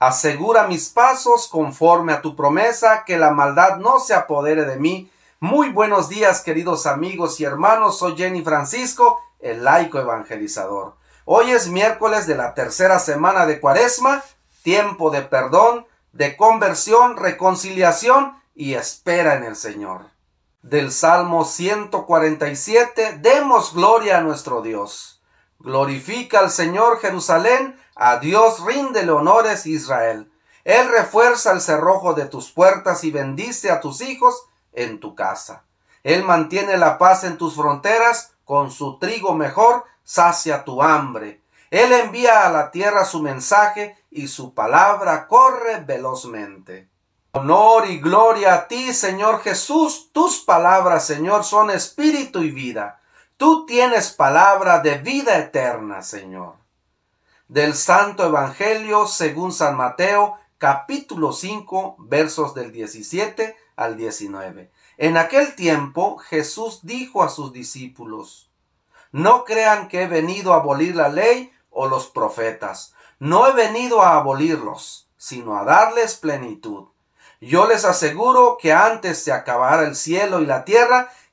Asegura mis pasos conforme a tu promesa, que la maldad no se apodere de mí. Muy buenos días, queridos amigos y hermanos. Soy Jenny Francisco, el laico evangelizador. Hoy es miércoles de la tercera semana de Cuaresma, tiempo de perdón, de conversión, reconciliación y espera en el Señor. Del Salmo 147, demos gloria a nuestro Dios. Glorifica al Señor Jerusalén, a Dios ríndele honores Israel. Él refuerza el cerrojo de tus puertas y bendice a tus hijos en tu casa. Él mantiene la paz en tus fronteras, con su trigo mejor sacia tu hambre. Él envía a la tierra su mensaje y su palabra corre velozmente. Honor y gloria a ti, Señor Jesús. Tus palabras, Señor, son espíritu y vida. Tú tienes palabra de vida eterna, Señor. Del Santo Evangelio según San Mateo, capítulo 5, versos del 17 al 19. En aquel tiempo Jesús dijo a sus discípulos, No crean que he venido a abolir la ley o los profetas. No he venido a abolirlos, sino a darles plenitud. Yo les aseguro que antes se acabara el cielo y la tierra,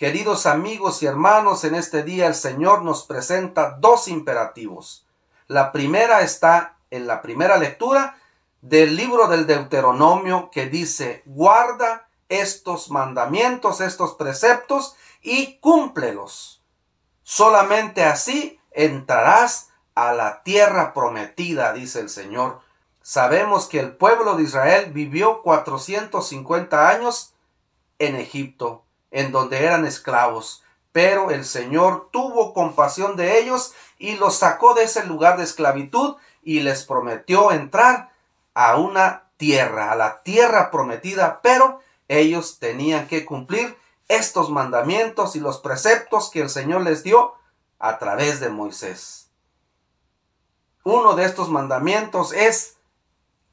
Queridos amigos y hermanos, en este día el Señor nos presenta dos imperativos. La primera está en la primera lectura del libro del Deuteronomio que dice, guarda estos mandamientos, estos preceptos y cúmplelos. Solamente así entrarás a la tierra prometida, dice el Señor Sabemos que el pueblo de Israel vivió 450 años en Egipto, en donde eran esclavos, pero el Señor tuvo compasión de ellos y los sacó de ese lugar de esclavitud y les prometió entrar a una tierra, a la tierra prometida, pero ellos tenían que cumplir estos mandamientos y los preceptos que el Señor les dio a través de Moisés. Uno de estos mandamientos es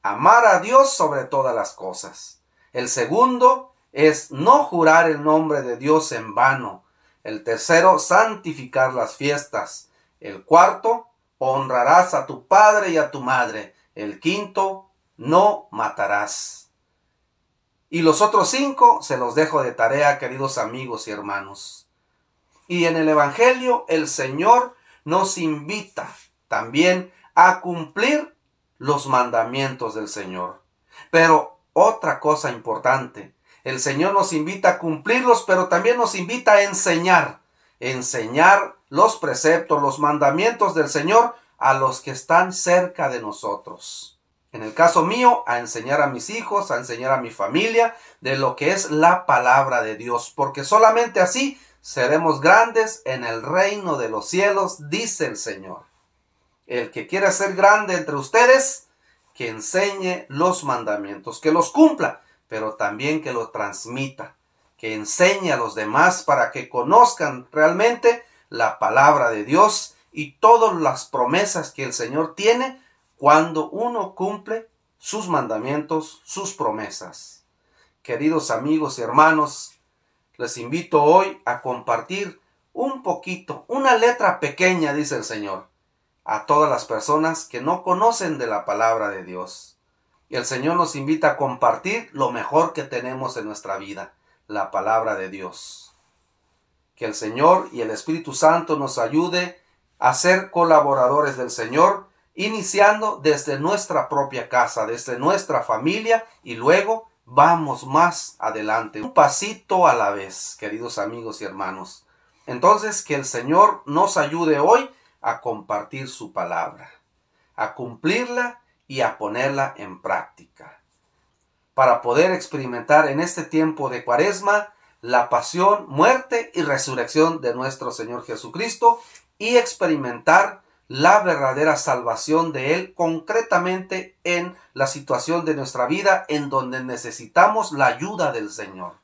amar a Dios sobre todas las cosas. El segundo es no jurar el nombre de Dios en vano. El tercero, santificar las fiestas. El cuarto, honrarás a tu padre y a tu madre. El quinto, no matarás. Y los otros cinco se los dejo de tarea, queridos amigos y hermanos. Y en el Evangelio el Señor nos invita también a cumplir los mandamientos del Señor. Pero otra cosa importante, el Señor nos invita a cumplirlos, pero también nos invita a enseñar, enseñar los preceptos, los mandamientos del Señor a los que están cerca de nosotros. En el caso mío, a enseñar a mis hijos, a enseñar a mi familia de lo que es la palabra de Dios, porque solamente así seremos grandes en el reino de los cielos, dice el Señor. El que quiera ser grande entre ustedes, que enseñe los mandamientos, que los cumpla, pero también que los transmita, que enseñe a los demás para que conozcan realmente la palabra de Dios y todas las promesas que el Señor tiene cuando uno cumple sus mandamientos, sus promesas. Queridos amigos y hermanos, les invito hoy a compartir un poquito, una letra pequeña, dice el Señor, a todas las personas que no conocen de la palabra de Dios. Y el Señor nos invita a compartir lo mejor que tenemos en nuestra vida, la palabra de Dios. Que el Señor y el Espíritu Santo nos ayude a ser colaboradores del Señor, iniciando desde nuestra propia casa, desde nuestra familia y luego vamos más adelante, un pasito a la vez, queridos amigos y hermanos. Entonces, que el Señor nos ayude hoy a compartir su palabra, a cumplirla y a ponerla en práctica, para poder experimentar en este tiempo de cuaresma la pasión, muerte y resurrección de nuestro Señor Jesucristo y experimentar la verdadera salvación de Él concretamente en la situación de nuestra vida en donde necesitamos la ayuda del Señor.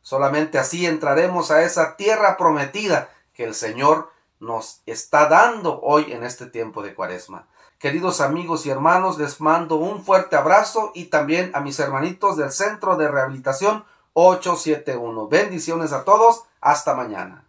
Solamente así entraremos a esa tierra prometida que el Señor nos está dando hoy en este tiempo de cuaresma. Queridos amigos y hermanos, les mando un fuerte abrazo y también a mis hermanitos del Centro de Rehabilitación 871. Bendiciones a todos. Hasta mañana.